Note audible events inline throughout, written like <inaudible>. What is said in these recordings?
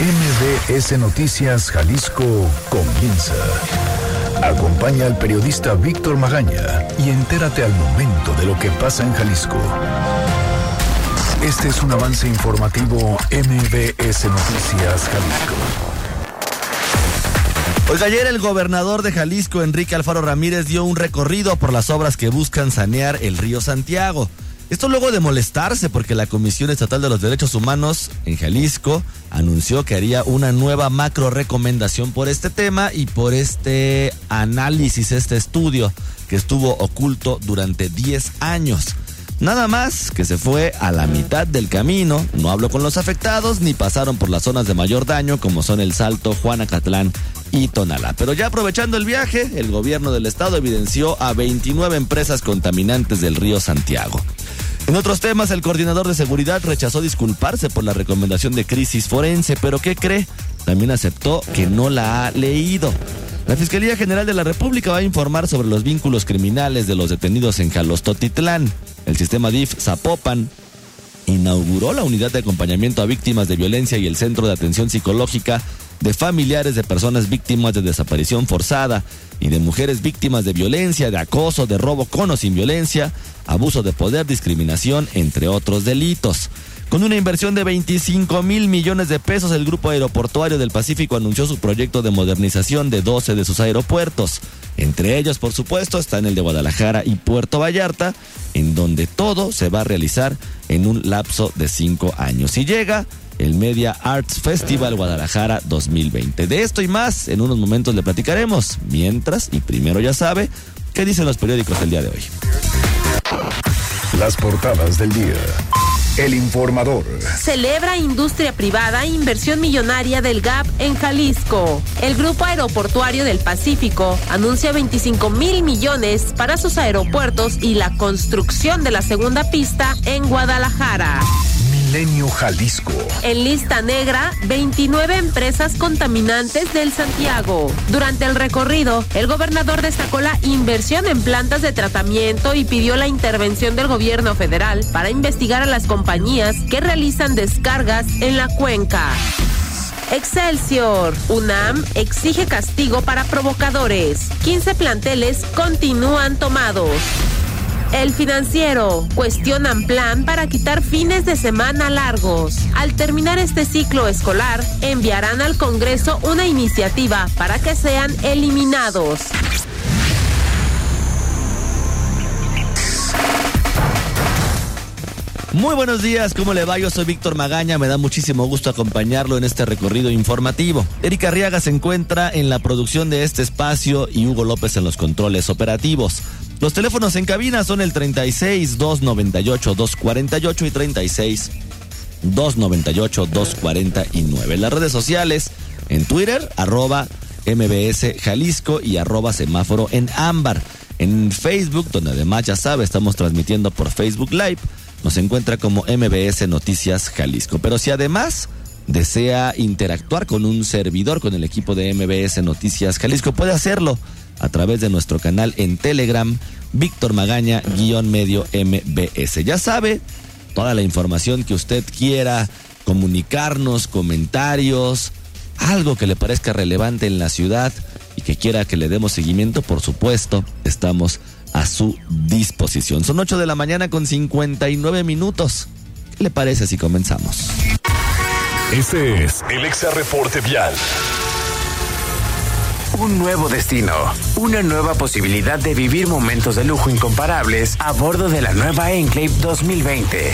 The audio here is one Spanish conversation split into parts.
MBS Noticias Jalisco comienza. Acompaña al periodista Víctor Magaña y entérate al momento de lo que pasa en Jalisco. Este es un avance informativo MBS Noticias Jalisco. Pues ayer el gobernador de Jalisco, Enrique Alfaro Ramírez, dio un recorrido por las obras que buscan sanear el río Santiago. Esto luego de molestarse porque la Comisión Estatal de los Derechos Humanos en Jalisco anunció que haría una nueva macro recomendación por este tema y por este análisis, este estudio que estuvo oculto durante 10 años. Nada más que se fue a la mitad del camino, no habló con los afectados ni pasaron por las zonas de mayor daño como son el Salto, Juanacatlán y Tonalá. Pero ya aprovechando el viaje, el gobierno del estado evidenció a 29 empresas contaminantes del río Santiago. En otros temas, el coordinador de seguridad rechazó disculparse por la recomendación de crisis forense, pero ¿qué cree? También aceptó que no la ha leído. La Fiscalía General de la República va a informar sobre los vínculos criminales de los detenidos en Jalostotitlán. El sistema DIF Zapopan inauguró la unidad de acompañamiento a víctimas de violencia y el centro de atención psicológica de familiares de personas víctimas de desaparición forzada y de mujeres víctimas de violencia, de acoso, de robo con o sin violencia, abuso de poder, discriminación, entre otros delitos. Con una inversión de 25 mil millones de pesos, el Grupo Aeroportuario del Pacífico anunció su proyecto de modernización de 12 de sus aeropuertos. Entre ellos, por supuesto, están el de Guadalajara y Puerto Vallarta, en donde todo se va a realizar en un lapso de cinco años. Y llega el Media Arts Festival Guadalajara 2020. De esto y más, en unos momentos le platicaremos. Mientras, y primero ya sabe, ¿qué dicen los periódicos el día de hoy? Las portadas del día. El informador. Celebra industria privada inversión millonaria del GAP en Jalisco. El Grupo Aeroportuario del Pacífico anuncia 25 mil millones para sus aeropuertos y la construcción de la segunda pista en Guadalajara. Jalisco. En lista negra, 29 empresas contaminantes del Santiago. Durante el recorrido, el gobernador destacó la inversión en plantas de tratamiento y pidió la intervención del gobierno federal para investigar a las compañías que realizan descargas en la cuenca. Excelsior. UNAM exige castigo para provocadores. 15 planteles continúan tomados. El financiero. Cuestionan plan para quitar fines de semana largos. Al terminar este ciclo escolar, enviarán al Congreso una iniciativa para que sean eliminados. Muy buenos días, ¿cómo le va? Yo soy Víctor Magaña, me da muchísimo gusto acompañarlo en este recorrido informativo. Erika Arriaga se encuentra en la producción de este espacio y Hugo López en los controles operativos. Los teléfonos en cabina son el 36 298 248 y 36 298 249. Las redes sociales en Twitter, arroba MBS Jalisco y arroba semáforo en ámbar. En Facebook, donde además ya sabe, estamos transmitiendo por Facebook Live nos encuentra como MBS Noticias Jalisco. Pero si además desea interactuar con un servidor, con el equipo de MBS Noticias Jalisco, puede hacerlo a través de nuestro canal en Telegram, Víctor Magaña, guion medio MBS. Ya sabe, toda la información que usted quiera comunicarnos, comentarios, algo que le parezca relevante en la ciudad y que quiera que le demos seguimiento, por supuesto, estamos a su disposición. Son 8 de la mañana con 59 minutos. ¿Qué le parece si comenzamos? Este es el Exa Reporte Vial. Un nuevo destino, una nueva posibilidad de vivir momentos de lujo incomparables a bordo de la nueva Enclave 2020.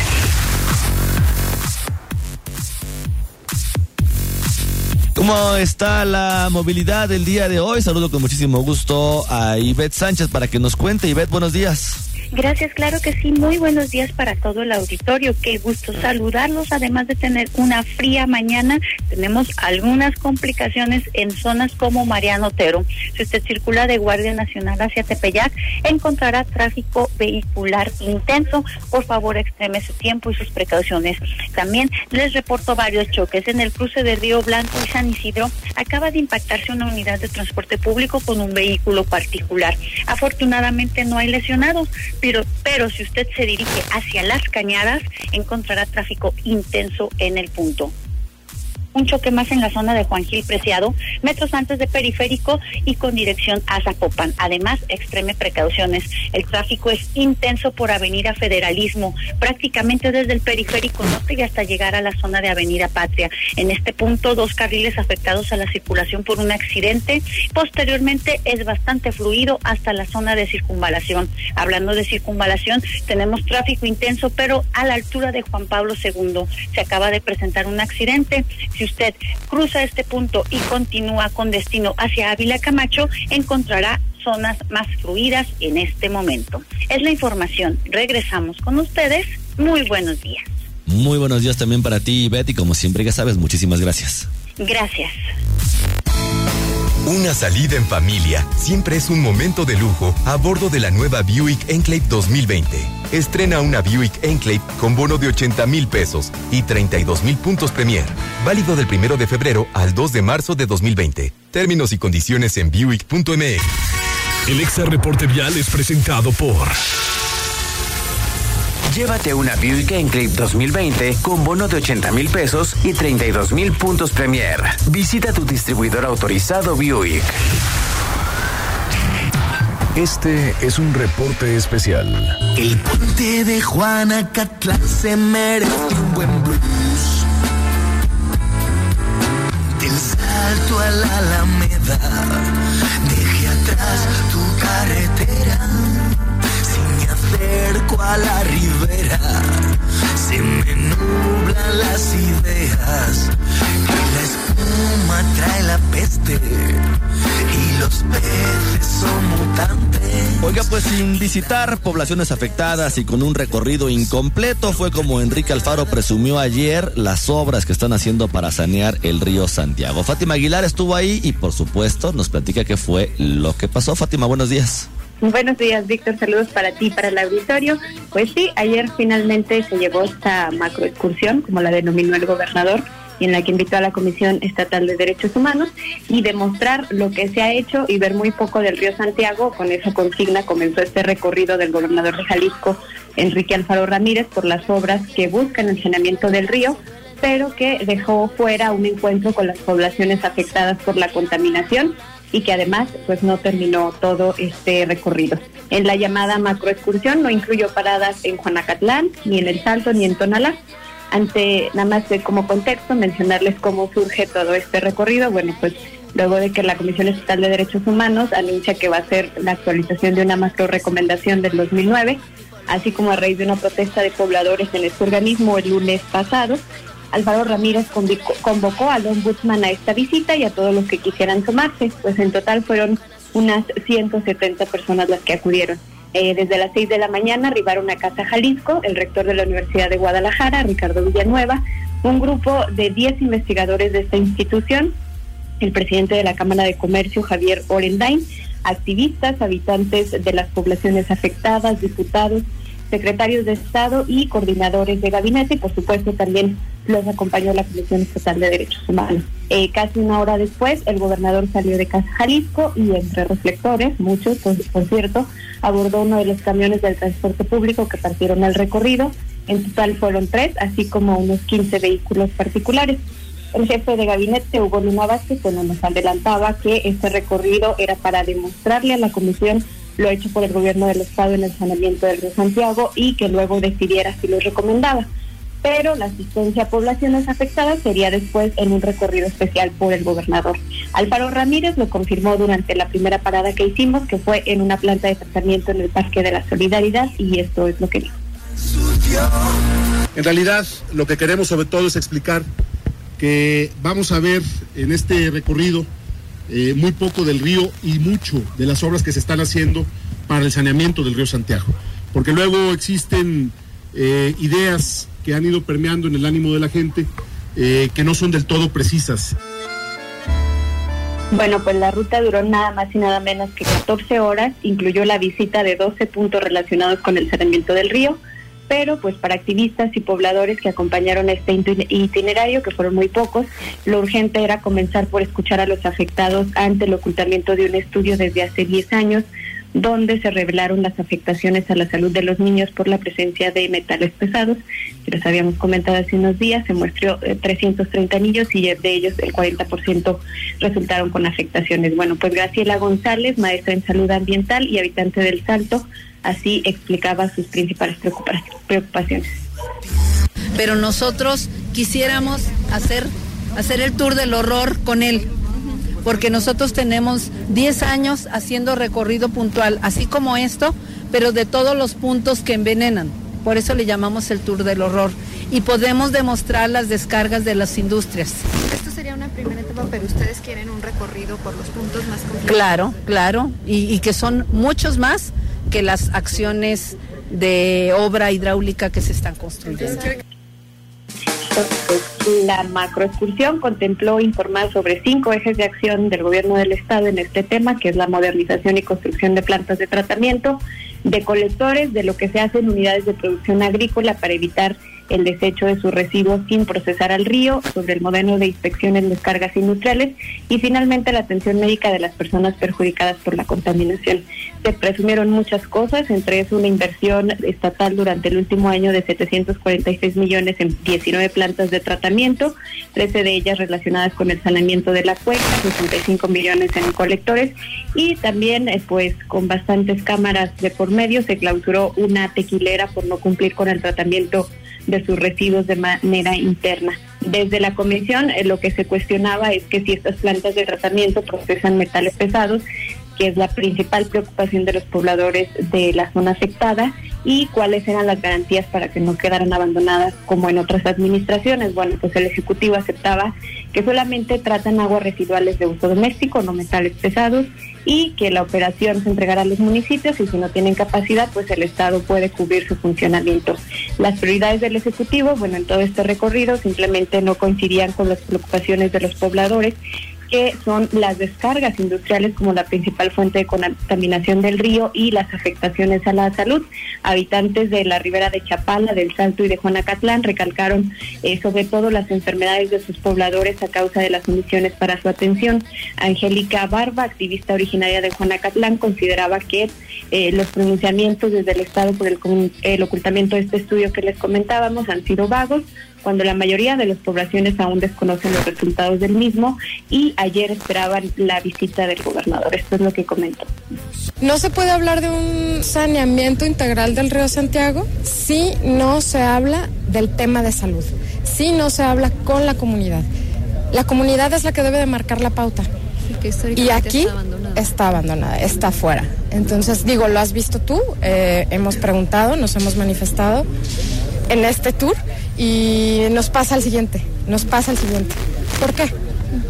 ¿Cómo está la movilidad el día de hoy? Saludo con muchísimo gusto a Ivette Sánchez para que nos cuente. Ivette, buenos días. Gracias, claro que sí. Muy buenos días para todo el auditorio. Qué gusto saludarlos. Además de tener una fría mañana, tenemos algunas complicaciones en zonas como Mariano Otero. Si usted circula de Guardia Nacional hacia Tepeyac, encontrará tráfico vehicular intenso. Por favor, extreme su tiempo y sus precauciones. También les reporto varios choques en el cruce de Río Blanco y San Isidro. Acaba de impactarse una unidad de transporte público con un vehículo particular. Afortunadamente no hay lesionados pero, pero si usted se dirige hacia las cañadas, encontrará tráfico intenso en el punto. Un choque más en la zona de Juan Gil Preciado, metros antes de Periférico y con dirección a Zapopan. Además, extreme precauciones. El tráfico es intenso por Avenida Federalismo, prácticamente desde el Periférico Norte y hasta llegar a la zona de Avenida Patria. En este punto, dos carriles afectados a la circulación por un accidente. Posteriormente, es bastante fluido hasta la zona de circunvalación. Hablando de circunvalación, tenemos tráfico intenso, pero a la altura de Juan Pablo II se acaba de presentar un accidente. Si usted cruza este punto y continúa con destino hacia Ávila Camacho, encontrará zonas más fluidas en este momento. Es la información. Regresamos con ustedes. Muy buenos días. Muy buenos días también para ti, Betty. Como siempre ya sabes, muchísimas gracias. Gracias. Una salida en familia siempre es un momento de lujo a bordo de la nueva Buick Enclave 2020. Estrena una Buick Enclave con bono de 80 mil pesos y 32 mil puntos Premier. Válido del primero de febrero al 2 de marzo de 2020. Términos y condiciones en Buick.mx. El Exa Reporte Vial es presentado por. Llévate una Buick Enclave 2020 con bono de 80 mil pesos y 32 mil puntos Premier. Visita tu distribuidor autorizado Buick. Este es un reporte especial. El puente de Juanacatlán se merece un buen blues. Del salto a la Alameda, deje atrás tu carretera. Si me acerco a la ribera, se me nublan las ideas. Y la espuma trae la peste y los peces son mutantes. Oiga, pues sin visitar poblaciones afectadas y con un recorrido incompleto fue como Enrique Alfaro presumió ayer las obras que están haciendo para sanear el río Santiago. Fátima Aguilar estuvo ahí y por supuesto nos platica qué fue lo que pasó. Fátima, buenos días. Buenos días, Víctor. Saludos para ti, para el auditorio. Pues sí, ayer finalmente se llevó esta macroexcursión, como la denominó el gobernador, y en la que invitó a la Comisión Estatal de Derechos Humanos y demostrar lo que se ha hecho y ver muy poco del río Santiago. Con esa consigna comenzó este recorrido del gobernador de Jalisco, Enrique Alfaro Ramírez, por las obras que buscan el saneamiento del río pero que dejó fuera un encuentro con las poblaciones afectadas por la contaminación y que además pues no terminó todo este recorrido. En la llamada macroexcursión no incluyó paradas en Juanacatlán, ni en El Salto, ni en Tonalá. Ante nada más de como contexto mencionarles cómo surge todo este recorrido, bueno pues luego de que la Comisión Estatal de Derechos Humanos anuncia que va a ser la actualización de una macro recomendación del 2009, así como a raíz de una protesta de pobladores en este organismo el lunes pasado, Álvaro Ramírez convocó al ombudsman a esta visita y a todos los que quisieran sumarse, pues en total fueron unas 170 personas las que acudieron. Eh, desde las 6 de la mañana arribaron a Casa Jalisco, el rector de la Universidad de Guadalajara, Ricardo Villanueva, un grupo de 10 investigadores de esta institución, el presidente de la Cámara de Comercio, Javier Orendain, activistas, habitantes de las poblaciones afectadas, diputados, secretarios de Estado y coordinadores de gabinete y por supuesto también los acompañó la Comisión Estatal de Derechos Humanos. Eh, casi una hora después el gobernador salió de Casa Jalisco y entre reflectores, muchos por, por cierto, abordó uno de los camiones del transporte público que partieron al recorrido. En total fueron tres, así como unos 15 vehículos particulares. El jefe de gabinete, Hugo Luna Vázquez, bueno, nos adelantaba que este recorrido era para demostrarle a la comisión lo hecho por el gobierno del estado en el saneamiento del río Santiago y que luego decidiera si lo recomendaba. Pero la asistencia a poblaciones afectadas sería después en un recorrido especial por el gobernador. Alfaro Ramírez lo confirmó durante la primera parada que hicimos, que fue en una planta de tratamiento en el Parque de la Solidaridad, y esto es lo que dijo. En realidad, lo que queremos sobre todo es explicar que vamos a ver en este recorrido eh, muy poco del río y mucho de las obras que se están haciendo para el saneamiento del río Santiago. Porque luego existen eh, ideas que han ido permeando en el ánimo de la gente eh, que no son del todo precisas. Bueno, pues la ruta duró nada más y nada menos que 14 horas, incluyó la visita de 12 puntos relacionados con el saneamiento del río, pero pues para activistas y pobladores que acompañaron este itin- itinerario, que fueron muy pocos, lo urgente era comenzar por escuchar a los afectados ante el ocultamiento de un estudio desde hace 10 años donde se revelaron las afectaciones a la salud de los niños por la presencia de metales pesados. Que les habíamos comentado hace unos días, se muestró 330 eh, niños y de ellos el 40% resultaron con afectaciones. Bueno, pues Graciela González, maestra en salud ambiental y habitante del Salto, así explicaba sus principales preocupaciones. Pero nosotros quisiéramos hacer, hacer el tour del horror con él, porque nosotros tenemos 10 años haciendo recorrido puntual, así como esto, pero de todos los puntos que envenenan. Por eso le llamamos el tour del horror. Y podemos demostrar las descargas de las industrias. Esto sería una primera etapa, pero ustedes quieren un recorrido por los puntos más complejos. Claro, claro, y, y que son muchos más que las acciones de obra hidráulica que se están construyendo. La macroexcursión contempló informar sobre cinco ejes de acción del gobierno del estado en este tema, que es la modernización y construcción de plantas de tratamiento, de colectores, de lo que se hace en unidades de producción agrícola para evitar el desecho de sus residuos sin procesar al río, sobre el modelo de inspección en descargas industriales y finalmente la atención médica de las personas perjudicadas por la contaminación. Se presumieron muchas cosas, entre eso una inversión estatal durante el último año de 746 millones en 19 plantas de tratamiento, 13 de ellas relacionadas con el saneamiento de la cuenca, 65 millones en colectores y también eh, pues con bastantes cámaras de por medio se clausuró una tequilera por no cumplir con el tratamiento de sus residuos de manera interna. Desde la comisión eh, lo que se cuestionaba es que si estas plantas de tratamiento procesan metales pesados, que es la principal preocupación de los pobladores de la zona afectada, y cuáles eran las garantías para que no quedaran abandonadas como en otras administraciones. Bueno, pues el Ejecutivo aceptaba que solamente tratan aguas residuales de uso doméstico, no metales pesados, y que la operación se entregará a los municipios y si no tienen capacidad, pues el Estado puede cubrir su funcionamiento. Las prioridades del Ejecutivo, bueno, en todo este recorrido simplemente no coincidían con las preocupaciones de los pobladores que son las descargas industriales como la principal fuente de contaminación del río y las afectaciones a la salud. Habitantes de la ribera de Chapala, del Salto y de Juanacatlán recalcaron eh, sobre todo las enfermedades de sus pobladores a causa de las emisiones para su atención. Angélica Barba, activista originaria de Juanacatlán, consideraba que eh, los pronunciamientos desde el Estado por el ocultamiento de este estudio que les comentábamos han sido vagos, cuando la mayoría de las poblaciones aún desconocen los resultados del mismo y ayer esperaban la visita del gobernador. Esto es lo que comento. No se puede hablar de un saneamiento integral del río Santiago si no se habla del tema de salud, si no se habla con la comunidad. La comunidad es la que debe de marcar la pauta. Y aquí está abandonada. está fuera. Entonces, digo, lo has visto tú, eh, hemos preguntado, nos hemos manifestado en este tour y nos pasa al siguiente, nos pasa al siguiente. ¿Por qué?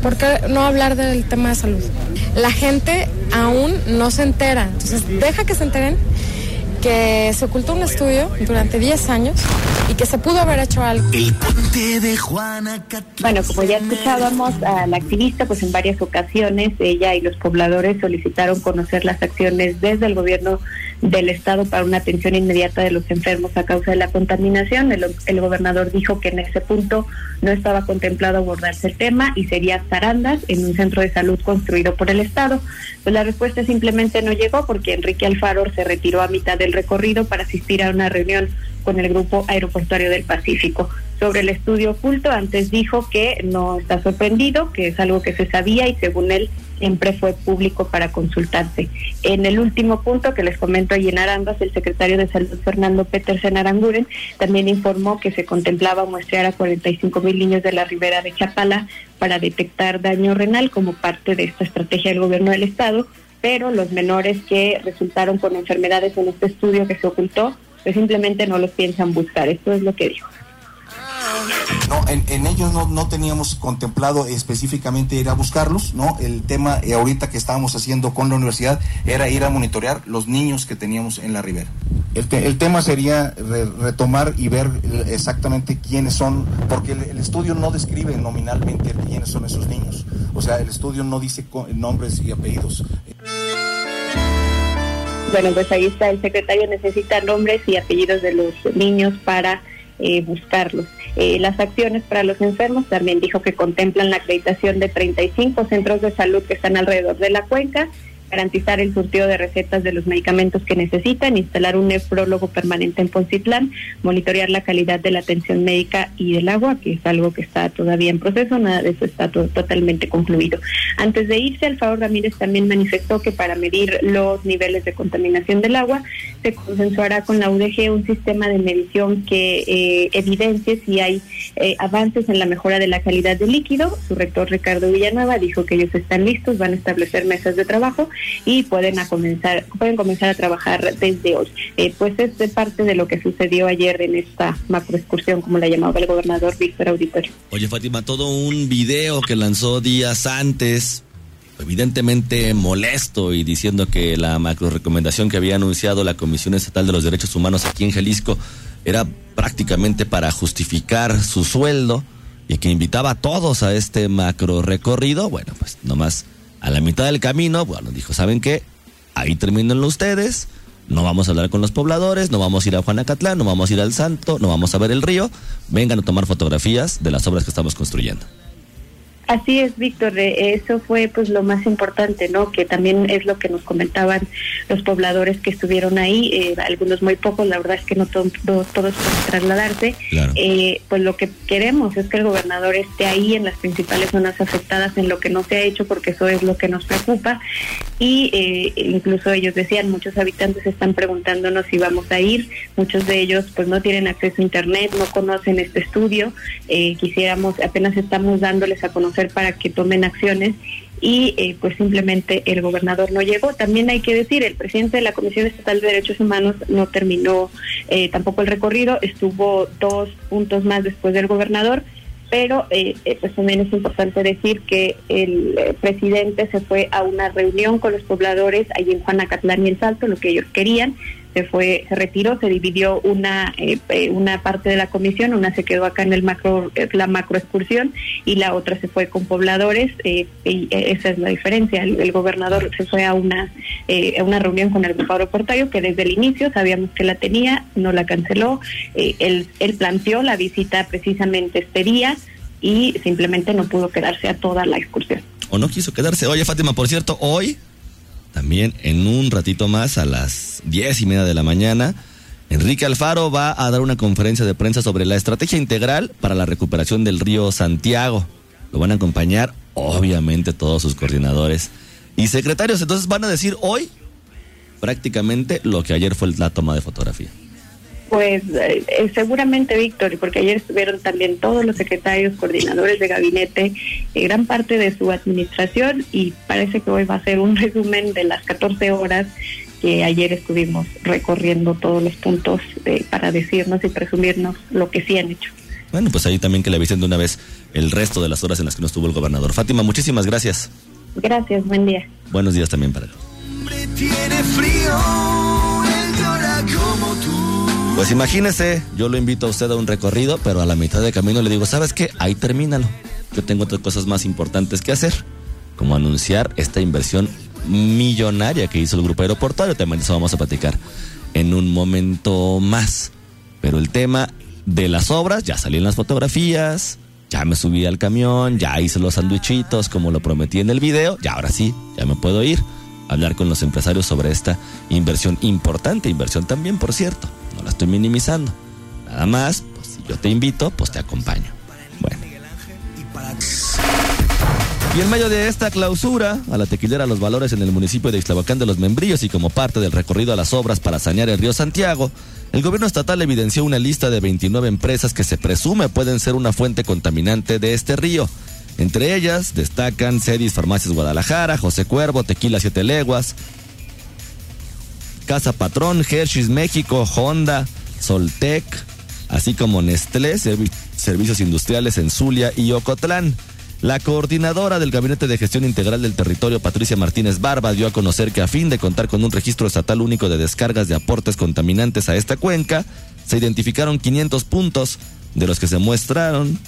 ¿Por qué no hablar del tema de salud? La gente aún no se entera, entonces deja que se enteren que se ocultó un estudio durante 10 años y que se pudo haber hecho algo. Bueno, como ya escuchábamos a la activista, pues en varias ocasiones ella y los pobladores solicitaron conocer las acciones desde el gobierno del Estado para una atención inmediata de los enfermos a causa de la contaminación. El, el gobernador dijo que en ese punto no estaba contemplado abordarse el tema y sería Zarandas en un centro de salud construido por el Estado. Pues la respuesta simplemente no llegó porque Enrique Alfaro se retiró a mitad del recorrido para asistir a una reunión con el Grupo Aeroportuario del Pacífico. Sobre el estudio oculto, antes dijo que no está sorprendido, que es algo que se sabía y según él siempre fue público para consultarse. En el último punto que les comento allí en Arandas, el secretario de Salud Fernando Petersen Aranguren también informó que se contemplaba muestrear a 45 mil niños de la ribera de Chapala para detectar daño renal como parte de esta estrategia del gobierno del estado, pero los menores que resultaron con enfermedades en este estudio que se ocultó, pues simplemente no los piensan buscar. Esto es lo que dijo. No, en, ellos no, teníamos contemplado específicamente ir a buscarlos, ¿no? El tema eh, ahorita que estábamos haciendo con la universidad era ir a monitorear los niños que teníamos en la ribera. El, tema sería retomar y ver exactamente quiénes son, porque el, estudio no describe nominalmente quiénes son esos niños. O sea, el estudio no dice nombres y apellidos. Bueno, pues ahí está, el secretario necesita nombres y apellidos de los niños para eh, buscarlos. Eh, las acciones para los enfermos también dijo que contemplan la acreditación de 35 centros de salud que están alrededor de la cuenca garantizar el surtido de recetas de los medicamentos que necesitan, instalar un nefrólogo permanente en Poncitlán, monitorear la calidad de la atención médica y del agua, que es algo que está todavía en proceso, nada de eso está totalmente concluido. Antes de irse, Alfaro Ramírez también manifestó que para medir los niveles de contaminación del agua se consensuará con la UDG un sistema de medición que eh, evidencie si hay eh, avances en la mejora de la calidad del líquido. Su rector Ricardo Villanueva dijo que ellos están listos, van a establecer mesas de trabajo y pueden comenzar pueden comenzar a trabajar desde hoy. Eh, pues es parte de lo que sucedió ayer en esta macroexcursión, como la llamaba el gobernador Víctor Auditorio. Oye, Fátima, todo un video que lanzó días antes evidentemente molesto y diciendo que la macro recomendación que había anunciado la Comisión Estatal de los Derechos Humanos aquí en Jalisco era prácticamente para justificar su sueldo y que invitaba a todos a este macro recorrido, bueno, pues nomás a la mitad del camino, bueno, dijo, ¿saben qué? Ahí terminenlo ustedes, no vamos a hablar con los pobladores, no vamos a ir a Juanacatlán, no vamos a ir al Santo, no vamos a ver el río, vengan a tomar fotografías de las obras que estamos construyendo. Así es, Víctor, eh, eso fue pues lo más importante, ¿no? Que también es lo que nos comentaban los pobladores que estuvieron ahí, eh, algunos muy pocos, la verdad es que no todos pueden trasladarse. Eh, pues lo que queremos es que el gobernador esté ahí en las principales zonas afectadas, en lo que no se ha hecho, porque eso es lo que nos preocupa. Y incluso ellos decían, muchos habitantes están preguntándonos si vamos a ir, muchos de ellos pues no tienen acceso a internet, no conocen este estudio, quisiéramos, apenas estamos dándoles a conocer para que tomen acciones y eh, pues simplemente el gobernador no llegó. También hay que decir, el presidente de la Comisión Estatal de Derechos Humanos no terminó eh, tampoco el recorrido, estuvo dos puntos más después del gobernador, pero eh, pues también es importante decir que el presidente se fue a una reunión con los pobladores allí en Juanacatlán y El Salto, lo que ellos querían, se fue, se retiró, se dividió una eh, eh, una parte de la comisión, una se quedó acá en el macro, eh, la macro excursión y la otra se fue con pobladores y esa es la diferencia. El, gobernador se fue a una a una reunión con el grupo aeroportuario que desde el inicio sabíamos que la tenía, no la canceló, él, él planteó la visita precisamente este día y simplemente no pudo quedarse a toda la excursión. O no quiso quedarse. Oye, Fátima, por cierto, hoy también en un ratito más, a las diez y media de la mañana, Enrique Alfaro va a dar una conferencia de prensa sobre la estrategia integral para la recuperación del río Santiago. Lo van a acompañar, obviamente, todos sus coordinadores y secretarios. Entonces van a decir hoy prácticamente lo que ayer fue la toma de fotografía. Pues eh, eh, seguramente, Víctor, porque ayer estuvieron también todos los secretarios, coordinadores de gabinete, eh, gran parte de su administración y parece que hoy va a ser un <laughs> resumen de las 14 horas que ayer estuvimos recorriendo todos los puntos para decirnos y presumirnos lo que sí han hecho. Bueno, pues ahí también que le avisen de una vez el resto de las horas en las que no estuvo el gobernador. Fátima, muchísimas gracias. Gracias, buen día. Buenos días también para él. Tiene frío, como tú. Pues imagínese, yo lo invito a usted a un recorrido, pero a la mitad de camino le digo, ¿sabes qué? Ahí termínalo. Yo tengo otras cosas más importantes que hacer, como anunciar esta inversión millonaria que hizo el grupo aeroportuario. También eso vamos a platicar en un momento más. Pero el tema de las obras, ya salí en las fotografías, ya me subí al camión, ya hice los sandwichitos como lo prometí en el video, ya ahora sí, ya me puedo ir a hablar con los empresarios sobre esta inversión importante, inversión también, por cierto no la estoy minimizando. Nada más, pues si yo te invito, pues te acompaño. Bueno. Y en medio de esta clausura a la tequilera Los Valores en el municipio de Ixtlahuacán de los Membrillos y como parte del recorrido a las obras para sanear el río Santiago, el gobierno estatal evidenció una lista de 29 empresas que se presume pueden ser una fuente contaminante de este río. Entre ellas destacan Cedis Farmacias Guadalajara, José Cuervo, Tequila Siete Leguas, Casa Patrón, Hershey's México, Honda, Soltec, así como Nestlé, Servicios Industriales en Zulia y Ocotlán. La coordinadora del Gabinete de Gestión Integral del Territorio, Patricia Martínez Barba, dio a conocer que a fin de contar con un registro estatal único de descargas de aportes contaminantes a esta cuenca, se identificaron 500 puntos, de los que se muestraron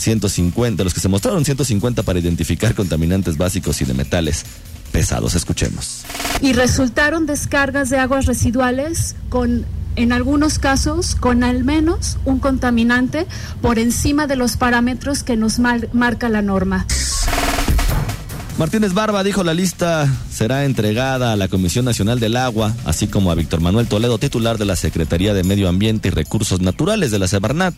150, de los que se mostraron 150 para identificar contaminantes básicos y de metales pesados. Escuchemos. Y resultaron descargas de aguas residuales con en algunos casos con al menos un contaminante por encima de los parámetros que nos marca la norma. Martínez Barba dijo la lista será entregada a la Comisión Nacional del Agua, así como a Víctor Manuel Toledo, titular de la Secretaría de Medio Ambiente y Recursos Naturales de la Semarnat,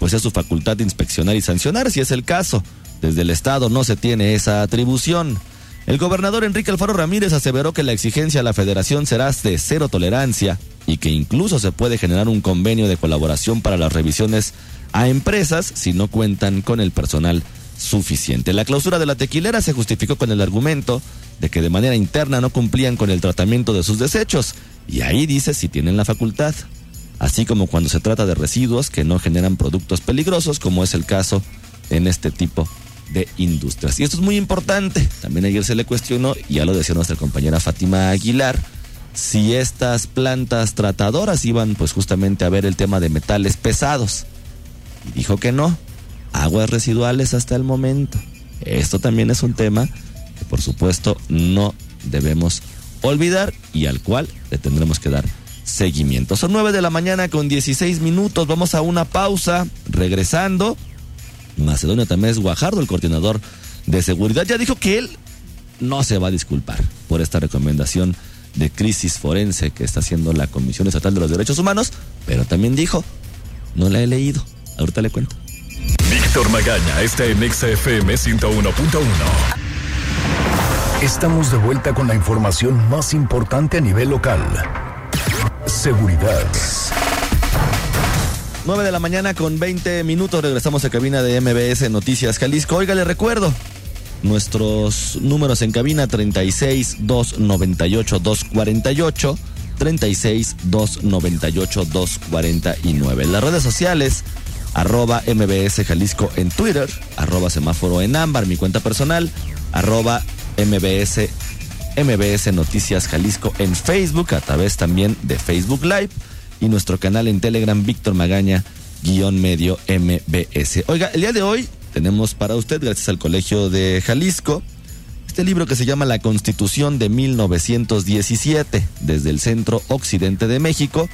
pues es su facultad de inspeccionar y sancionar si es el caso. Desde el Estado no se tiene esa atribución. El gobernador Enrique Alfaro Ramírez aseveró que la exigencia a la federación será de cero tolerancia y que incluso se puede generar un convenio de colaboración para las revisiones a empresas si no cuentan con el personal suficiente. La clausura de la tequilera se justificó con el argumento de que de manera interna no cumplían con el tratamiento de sus desechos, y ahí dice si tienen la facultad, así como cuando se trata de residuos que no generan productos peligrosos, como es el caso en este tipo de industrias. Y esto es muy importante, también ayer se le cuestionó, y ya lo decía nuestra compañera Fátima Aguilar, si estas plantas tratadoras iban pues justamente a ver el tema de metales pesados. Y dijo que no, aguas residuales hasta el momento. Esto también es un tema que por supuesto no debemos olvidar y al cual le tendremos que dar seguimiento. Son 9 de la mañana con 16 minutos, vamos a una pausa, regresando. Macedonio Tamés Guajardo, el coordinador de seguridad, ya dijo que él no se va a disculpar por esta recomendación de crisis forense que está haciendo la Comisión Estatal de los Derechos Humanos, pero también dijo, no la he leído, ahorita le cuento. Víctor Magaña está en XFM 101.1. Estamos de vuelta con la información más importante a nivel local. Seguridad. 9 de la mañana con 20 minutos regresamos a cabina de MBS Noticias Jalisco. Oiga, le recuerdo, nuestros números en cabina 36 298 248 36 298 249. Las redes sociales arroba MBS Jalisco en Twitter, arroba semáforo en ámbar, mi cuenta personal, arroba MBS, MBS Noticias Jalisco en Facebook, a través también de Facebook Live y nuestro canal en Telegram, Víctor Magaña, guion medio MBS. Oiga, el día de hoy tenemos para usted, gracias al Colegio de Jalisco, este libro que se llama La Constitución de 1917, desde el Centro Occidente de México,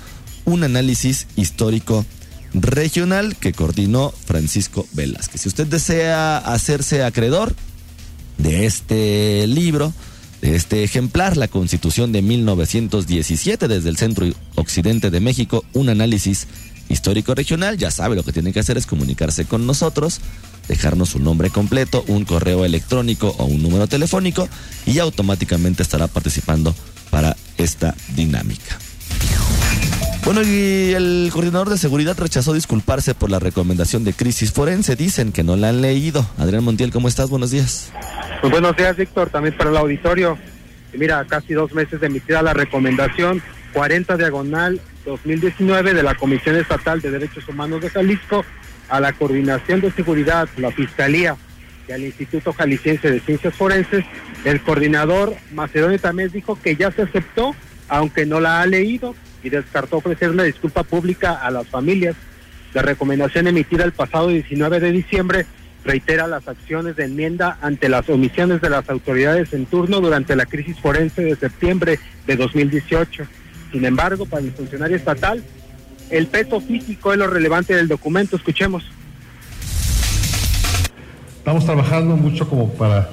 un análisis histórico regional que coordinó Francisco Velázquez. Si usted desea hacerse acreedor de este libro, este ejemplar, la Constitución de 1917 desde el centro occidente de México, un análisis histórico regional, ya sabe lo que tiene que hacer es comunicarse con nosotros, dejarnos su nombre completo, un correo electrónico o un número telefónico y automáticamente estará participando para esta dinámica. Bueno, y el coordinador de seguridad rechazó disculparse por la recomendación de crisis forense. Dicen que no la han leído. Adrián Montiel, ¿cómo estás? Buenos días. Pues buenos días, Víctor, también para el auditorio. mira, casi dos meses de emitida la recomendación 40 diagonal 2019 de la Comisión Estatal de Derechos Humanos de Jalisco a la Coordinación de Seguridad, la Fiscalía y al Instituto Jalisciense de Ciencias Forenses, el coordinador Macedonio también dijo que ya se aceptó, aunque no la ha leído y descartó ofrecer una disculpa pública a las familias. La recomendación emitida el pasado 19 de diciembre reitera las acciones de enmienda ante las omisiones de las autoridades en turno durante la crisis forense de septiembre de 2018. Sin embargo, para el funcionario estatal, el peso físico es lo relevante del documento. Escuchemos. Estamos trabajando mucho como para...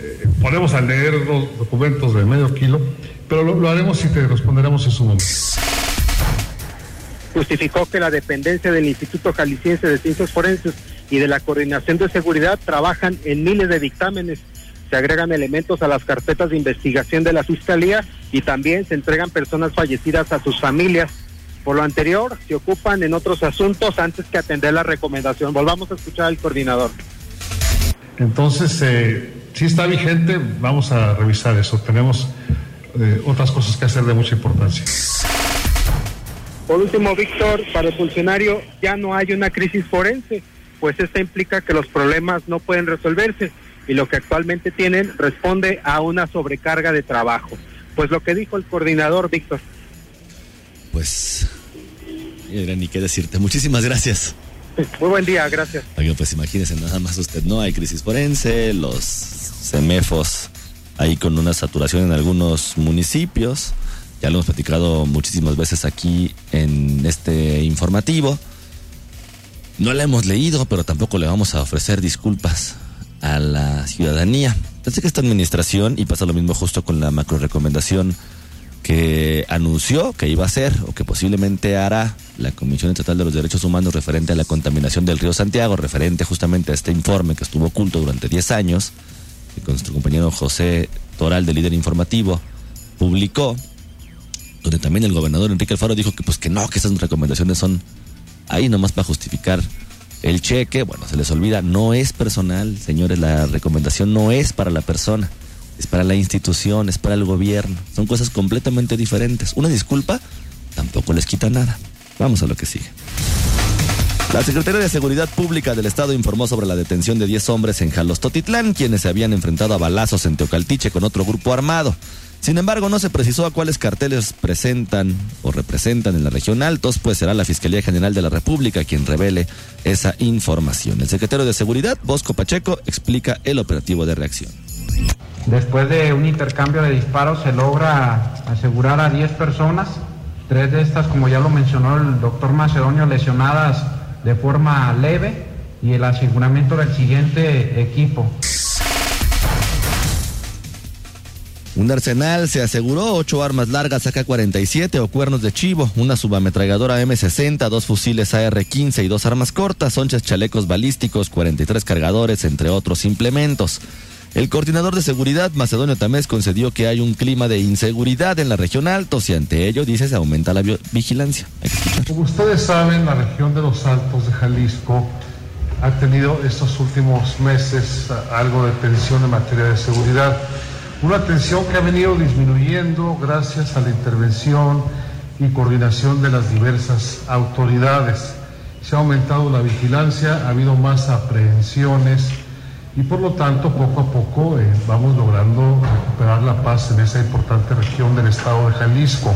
Eh, ponemos a leer los documentos de medio kilo pero lo, haremos y te responderemos en su momento. Justificó que la dependencia del Instituto Jalisciense de Ciencias Forenses y de la Coordinación de Seguridad trabajan en miles de dictámenes. Se agregan elementos a las carpetas de investigación de la Fiscalía y también se entregan personas fallecidas a sus familias. Por lo anterior, se ocupan en otros asuntos antes que atender la recomendación. Volvamos a escuchar al coordinador. Entonces, eh, si está vigente, vamos a revisar eso. Tenemos otras cosas que hacer de mucha importancia. Por último, Víctor, para el funcionario ya no hay una crisis forense, pues esta implica que los problemas no pueden resolverse y lo que actualmente tienen responde a una sobrecarga de trabajo. Pues lo que dijo el coordinador, Víctor. Pues, ni qué decirte. Muchísimas gracias. Muy buen día, gracias. pues imagínese nada más usted, no hay crisis forense, los semefos ahí con una saturación en algunos municipios. Ya lo hemos platicado muchísimas veces aquí en este informativo. No la hemos leído, pero tampoco le vamos a ofrecer disculpas a la ciudadanía. Parece que esta administración, y pasa lo mismo justo con la macro recomendación que anunció que iba a hacer o que posiblemente hará la Comisión Estatal de los Derechos Humanos referente a la contaminación del río Santiago, referente justamente a este informe que estuvo oculto durante 10 años, que nuestro compañero José Toral de Líder Informativo publicó, donde también el gobernador Enrique Alfaro dijo que pues que no, que esas recomendaciones son ahí nomás para justificar el cheque, bueno, se les olvida, no es personal, señores, la recomendación no es para la persona, es para la institución, es para el gobierno, son cosas completamente diferentes. Una disculpa tampoco les quita nada. Vamos a lo que sigue. La Secretaría de Seguridad Pública del Estado informó sobre la detención de 10 hombres en Jalostotitlán, quienes se habían enfrentado a balazos en Teocaltiche con otro grupo armado. Sin embargo, no se precisó a cuáles carteles presentan o representan en la región Altos, pues será la Fiscalía General de la República quien revele esa información. El secretario de Seguridad, Bosco Pacheco, explica el operativo de reacción. Después de un intercambio de disparos se logra asegurar a 10 personas, tres de estas, como ya lo mencionó el doctor Macedonio, lesionadas de forma leve y el aseguramiento del siguiente equipo. Un arsenal se aseguró ocho armas largas AK-47 o cuernos de chivo, una subametralladora M60, dos fusiles AR-15 y dos armas cortas, onchas chalecos balísticos, 43 cargadores, entre otros implementos. El coordinador de seguridad, Macedonio Tamés, concedió que hay un clima de inseguridad en la región Altos y ante ello, dice, se aumenta la vigilancia. Como ustedes saben, la región de los Altos de Jalisco ha tenido estos últimos meses algo de tensión en materia de seguridad. Una tensión que ha venido disminuyendo gracias a la intervención y coordinación de las diversas autoridades. Se ha aumentado la vigilancia, ha habido más aprehensiones y por lo tanto poco a poco eh, vamos logrando recuperar la paz en esa importante región del estado de Jalisco.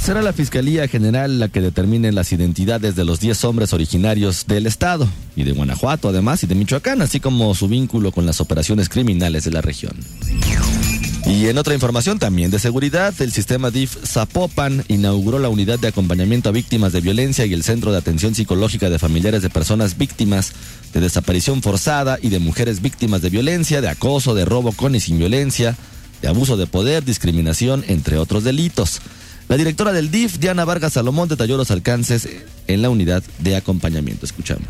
Será la Fiscalía General la que determine las identidades de los 10 hombres originarios del Estado y de Guanajuato además y de Michoacán, así como su vínculo con las operaciones criminales de la región. Y en otra información también de seguridad, el sistema DIF Zapopan inauguró la unidad de acompañamiento a víctimas de violencia y el centro de atención psicológica de familiares de personas víctimas de desaparición forzada y de mujeres víctimas de violencia, de acoso, de robo con y sin violencia, de abuso de poder, discriminación, entre otros delitos. La directora del DIF, Diana Vargas Salomón, detalló los alcances en la unidad de acompañamiento. Escuchamos.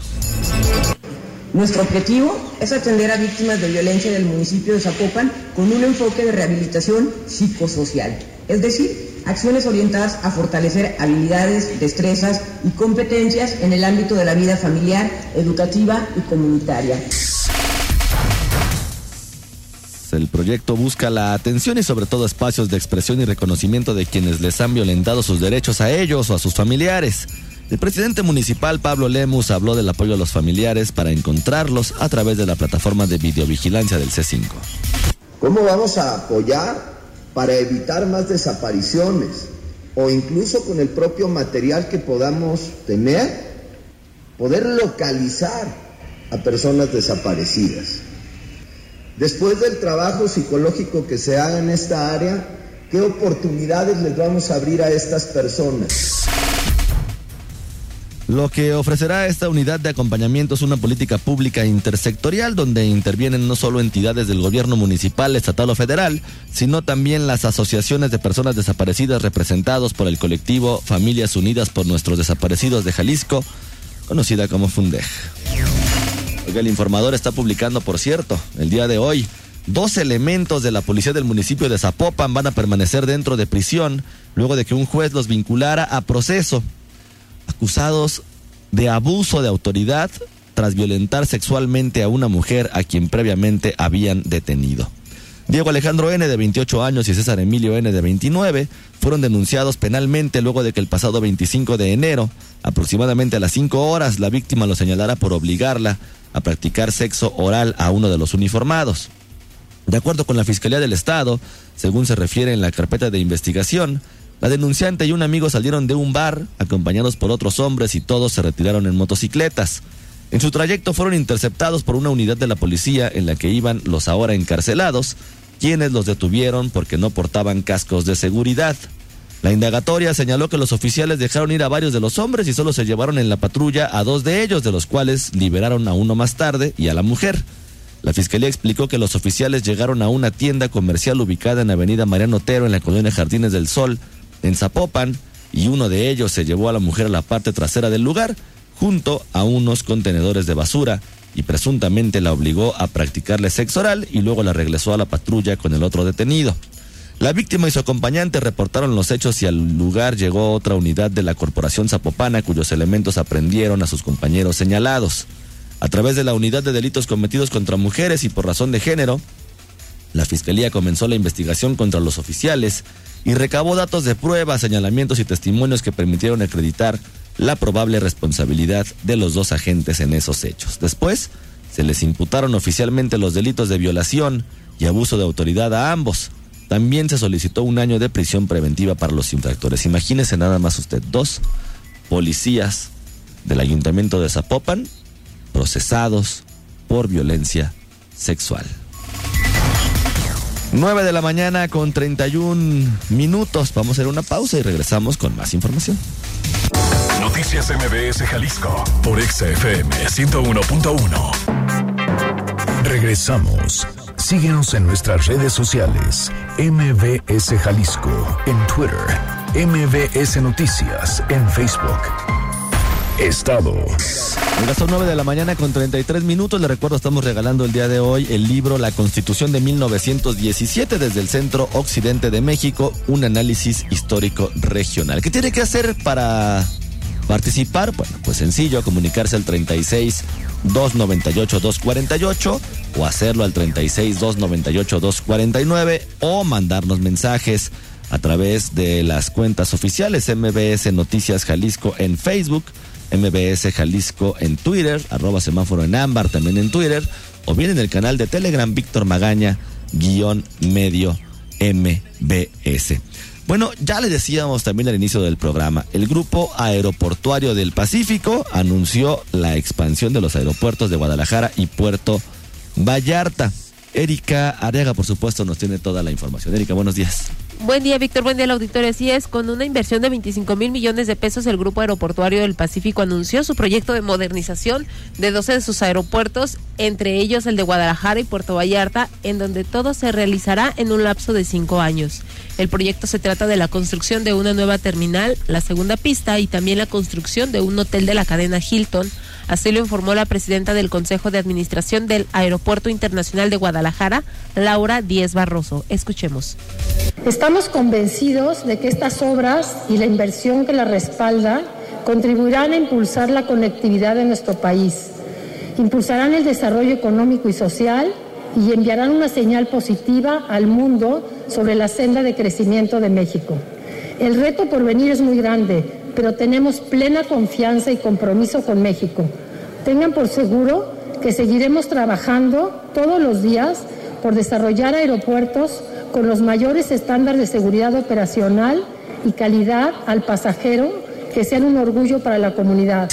Nuestro objetivo es atender a víctimas de violencia del municipio de Zapopan con un enfoque de rehabilitación psicosocial, es decir, acciones orientadas a fortalecer habilidades, destrezas y competencias en el ámbito de la vida familiar, educativa y comunitaria. El proyecto busca la atención y sobre todo espacios de expresión y reconocimiento de quienes les han violentado sus derechos a ellos o a sus familiares. El presidente municipal Pablo Lemus habló del apoyo a los familiares para encontrarlos a través de la plataforma de videovigilancia del C5. ¿Cómo vamos a apoyar para evitar más desapariciones o incluso con el propio material que podamos tener, poder localizar a personas desaparecidas? Después del trabajo psicológico que se haga en esta área, ¿qué oportunidades les vamos a abrir a estas personas? Lo que ofrecerá esta unidad de acompañamiento es una política pública intersectorial donde intervienen no solo entidades del gobierno municipal, estatal o federal, sino también las asociaciones de personas desaparecidas representados por el colectivo Familias Unidas por Nuestros Desaparecidos de Jalisco, conocida como FUNDEJ. El informador está publicando, por cierto, el día de hoy, dos elementos de la policía del municipio de Zapopan van a permanecer dentro de prisión luego de que un juez los vinculara a proceso, acusados de abuso de autoridad tras violentar sexualmente a una mujer a quien previamente habían detenido. Diego Alejandro N. de 28 años y César Emilio N. de 29 fueron denunciados penalmente luego de que el pasado 25 de enero, aproximadamente a las 5 horas, la víctima lo señalara por obligarla a practicar sexo oral a uno de los uniformados. De acuerdo con la Fiscalía del Estado, según se refiere en la carpeta de investigación, la denunciante y un amigo salieron de un bar acompañados por otros hombres y todos se retiraron en motocicletas. En su trayecto fueron interceptados por una unidad de la policía en la que iban los ahora encarcelados, quienes los detuvieron porque no portaban cascos de seguridad. La indagatoria señaló que los oficiales dejaron ir a varios de los hombres y solo se llevaron en la patrulla a dos de ellos, de los cuales liberaron a uno más tarde y a la mujer. La fiscalía explicó que los oficiales llegaron a una tienda comercial ubicada en Avenida Mariano Otero, en la colonia Jardines del Sol, en Zapopan, y uno de ellos se llevó a la mujer a la parte trasera del lugar, junto a unos contenedores de basura, y presuntamente la obligó a practicarle sexo oral y luego la regresó a la patrulla con el otro detenido. La víctima y su acompañante reportaron los hechos y al lugar llegó otra unidad de la Corporación Zapopana cuyos elementos aprendieron a sus compañeros señalados. A través de la Unidad de Delitos Cometidos contra Mujeres y por razón de género, la Fiscalía comenzó la investigación contra los oficiales y recabó datos de pruebas, señalamientos y testimonios que permitieron acreditar la probable responsabilidad de los dos agentes en esos hechos. Después, se les imputaron oficialmente los delitos de violación y abuso de autoridad a ambos. También se solicitó un año de prisión preventiva para los infractores. Imagínese nada más usted, dos policías del ayuntamiento de Zapopan procesados por violencia sexual. 9 de la mañana con 31 minutos. Vamos a hacer una pausa y regresamos con más información. Noticias MBS Jalisco por XFM 101.1. Regresamos. Síguenos en nuestras redes sociales. MBS Jalisco en Twitter. MBS Noticias en Facebook. Estados. Son 9 de la mañana con 33 minutos. Le recuerdo, estamos regalando el día de hoy el libro La Constitución de 1917 desde el Centro Occidente de México, un análisis histórico regional. ¿Qué tiene que hacer para participar? Bueno, pues sencillo, comunicarse al 36 298 248 o hacerlo al 36 298 249 o mandarnos mensajes a través de las cuentas oficiales MBS Noticias Jalisco en Facebook MBS Jalisco en Twitter, arroba semáforo en ámbar también en Twitter, o bien en el canal de Telegram Víctor Magaña, guion medio MBS. Bueno, ya le decíamos también al inicio del programa, el Grupo Aeroportuario del Pacífico anunció la expansión de los aeropuertos de Guadalajara y Puerto Vallarta. Erika Arriaga, por supuesto, nos tiene toda la información. Erika, buenos días. Buen día, Víctor. Buen día, la auditorio. Así es, con una inversión de 25 mil millones de pesos, el Grupo Aeroportuario del Pacífico anunció su proyecto de modernización de 12 de sus aeropuertos, entre ellos el de Guadalajara y Puerto Vallarta, en donde todo se realizará en un lapso de cinco años. El proyecto se trata de la construcción de una nueva terminal, la segunda pista y también la construcción de un hotel de la cadena Hilton Así lo informó la presidenta del Consejo de Administración del Aeropuerto Internacional de Guadalajara, Laura Díez Barroso. Escuchemos. Estamos convencidos de que estas obras y la inversión que las respalda contribuirán a impulsar la conectividad de nuestro país, impulsarán el desarrollo económico y social y enviarán una señal positiva al mundo sobre la senda de crecimiento de México. El reto por venir es muy grande, pero tenemos plena confianza y compromiso con México. Tengan por seguro que seguiremos trabajando todos los días por desarrollar aeropuertos con los mayores estándares de seguridad operacional y calidad al pasajero que sean un orgullo para la comunidad.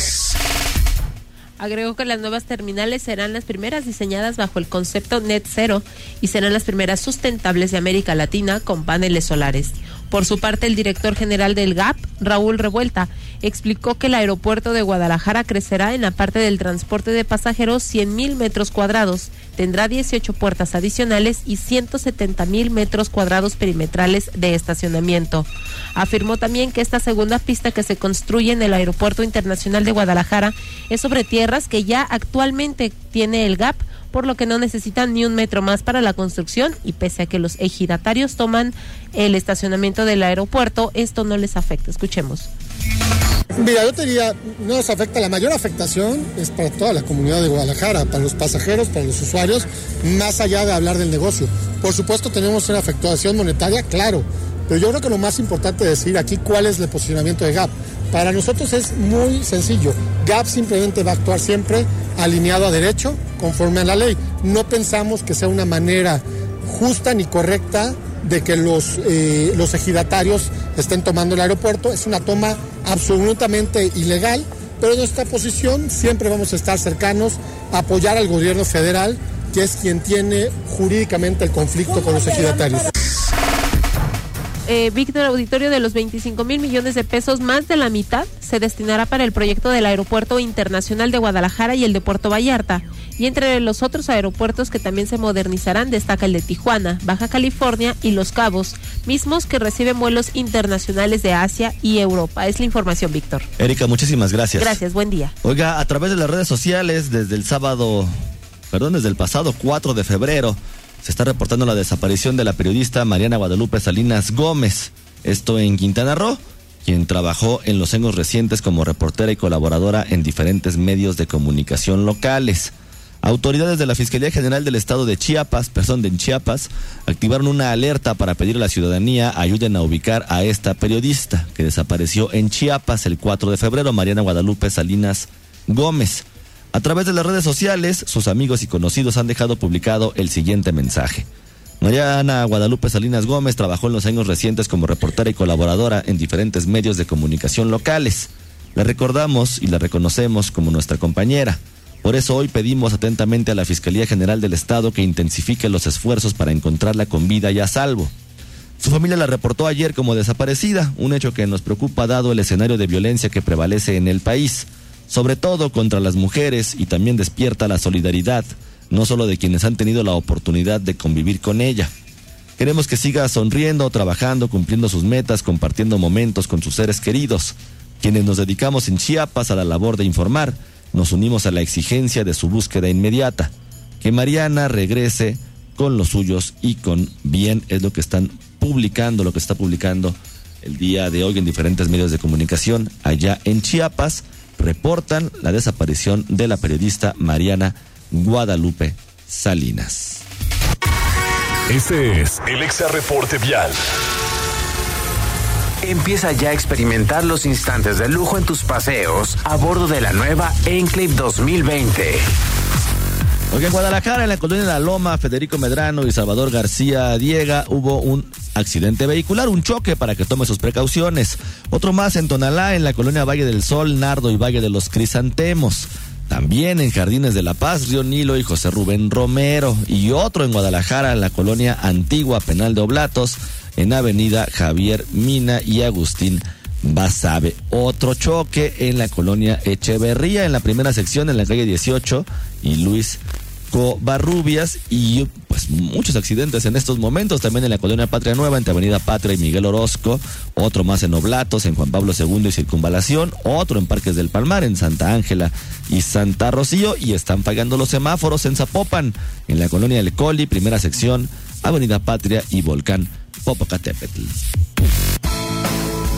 Agregó que las nuevas terminales serán las primeras diseñadas bajo el concepto Net Zero y serán las primeras sustentables de América Latina con paneles solares. Por su parte, el director general del GAP, Raúl Revuelta, explicó que el aeropuerto de Guadalajara crecerá en la parte del transporte de pasajeros 100 mil metros cuadrados, tendrá 18 puertas adicionales y 170 mil metros cuadrados perimetrales de estacionamiento. Afirmó también que esta segunda pista que se construye en el Aeropuerto Internacional de Guadalajara es sobre tierras que ya actualmente tiene el GAP por lo que no necesitan ni un metro más para la construcción y pese a que los ejidatarios toman el estacionamiento del aeropuerto, esto no les afecta. Escuchemos. Mira, yo te diría, no nos afecta, la mayor afectación es para toda la comunidad de Guadalajara, para los pasajeros, para los usuarios, más allá de hablar del negocio. Por supuesto tenemos una afectación monetaria, claro, pero yo creo que lo más importante decir aquí cuál es el posicionamiento de GAP. Para nosotros es muy sencillo. GAP simplemente va a actuar siempre alineado a derecho, conforme a la ley. No pensamos que sea una manera justa ni correcta de que los, eh, los ejidatarios estén tomando el aeropuerto. Es una toma absolutamente ilegal, pero en nuestra posición siempre vamos a estar cercanos a apoyar al gobierno federal, que es quien tiene jurídicamente el conflicto con los ejidatarios. Eh, Víctor Auditorio, de los 25 mil millones de pesos, más de la mitad se destinará para el proyecto del Aeropuerto Internacional de Guadalajara y el de Puerto Vallarta. Y entre los otros aeropuertos que también se modernizarán destaca el de Tijuana, Baja California y Los Cabos, mismos que reciben vuelos internacionales de Asia y Europa. Es la información, Víctor. Erika, muchísimas gracias. Gracias, buen día. Oiga, a través de las redes sociales, desde el sábado, perdón, desde el pasado 4 de febrero, se está reportando la desaparición de la periodista Mariana Guadalupe Salinas Gómez. Esto en Quintana Roo, quien trabajó en los años recientes como reportera y colaboradora en diferentes medios de comunicación locales. Autoridades de la Fiscalía General del Estado de Chiapas, perdón, de Chiapas, activaron una alerta para pedir a la ciudadanía ayuden a ubicar a esta periodista que desapareció en Chiapas el 4 de febrero, Mariana Guadalupe Salinas Gómez. A través de las redes sociales, sus amigos y conocidos han dejado publicado el siguiente mensaje. Mariana Guadalupe Salinas Gómez trabajó en los años recientes como reportera y colaboradora en diferentes medios de comunicación locales. La recordamos y la reconocemos como nuestra compañera. Por eso hoy pedimos atentamente a la Fiscalía General del Estado que intensifique los esfuerzos para encontrarla con vida y a salvo. Su familia la reportó ayer como desaparecida, un hecho que nos preocupa dado el escenario de violencia que prevalece en el país, sobre todo contra las mujeres y también despierta la solidaridad, no solo de quienes han tenido la oportunidad de convivir con ella. Queremos que siga sonriendo, trabajando, cumpliendo sus metas, compartiendo momentos con sus seres queridos. Quienes nos dedicamos en Chiapas a la labor de informar, nos unimos a la exigencia de su búsqueda inmediata. Que Mariana regrese con los suyos y con bien es lo que están publicando, lo que está publicando el día de hoy en diferentes medios de comunicación allá en Chiapas. Reportan la desaparición de la periodista Mariana Guadalupe Salinas. Este es el Exa Reporte Vial. Empieza ya a experimentar los instantes de lujo en tus paseos a bordo de la nueva Enclave 2020. Hoy en Guadalajara, en la colonia de La Loma, Federico Medrano y Salvador García Diega hubo un accidente vehicular, un choque para que tome sus precauciones. Otro más en Tonalá, en la colonia Valle del Sol, Nardo y Valle de los Crisantemos. También en Jardines de la Paz, Río Nilo y José Rubén Romero. Y otro en Guadalajara, en la colonia Antigua Penal de Oblatos, en Avenida Javier Mina y Agustín Basabe. Otro choque en la colonia Echeverría, en la primera sección, en la calle 18 y Luis Covarrubias y pues muchos accidentes en estos momentos, también en la colonia Patria Nueva, entre Avenida Patria y Miguel Orozco, otro más en Oblatos, en Juan Pablo II y Circunvalación, otro en Parques del Palmar, en Santa Ángela y Santa Rocío, y están pagando los semáforos en Zapopan, en la colonia El Coli, primera sección, Avenida Patria y Volcán Popocatépetl.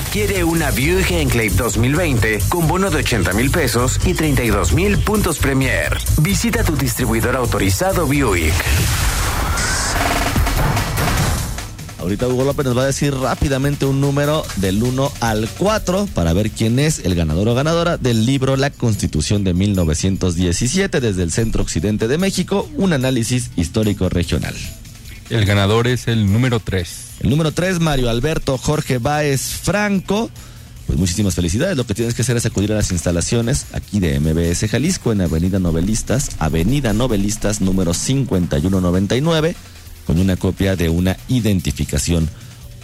Adquiere una Buick Enclave 2020 con bono de 80 mil pesos y 32 mil puntos Premier. Visita tu distribuidor autorizado Buick. Ahorita Hugo López nos va a decir rápidamente un número del 1 al 4 para ver quién es el ganador o ganadora del libro La Constitución de 1917 desde el Centro Occidente de México, un análisis histórico regional. El ganador es el número 3. El número 3, Mario Alberto Jorge Báez Franco. Pues muchísimas felicidades. Lo que tienes que hacer es acudir a las instalaciones aquí de MBS Jalisco en Avenida Novelistas, Avenida Novelistas número 5199, con una copia de una identificación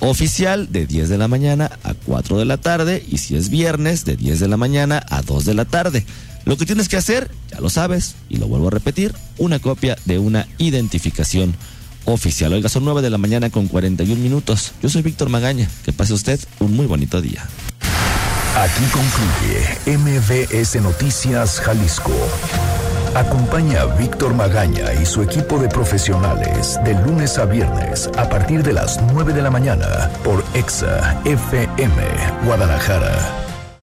oficial de 10 de la mañana a 4 de la tarde y si es viernes de 10 de la mañana a 2 de la tarde. Lo que tienes que hacer, ya lo sabes, y lo vuelvo a repetir, una copia de una identificación oficial. Oiga, son 9 de la mañana con 41 minutos. Yo soy Víctor Magaña. Que pase usted un muy bonito día. Aquí concluye MBS Noticias Jalisco. Acompaña a Víctor Magaña y su equipo de profesionales de lunes a viernes a partir de las 9 de la mañana por EXA FM Guadalajara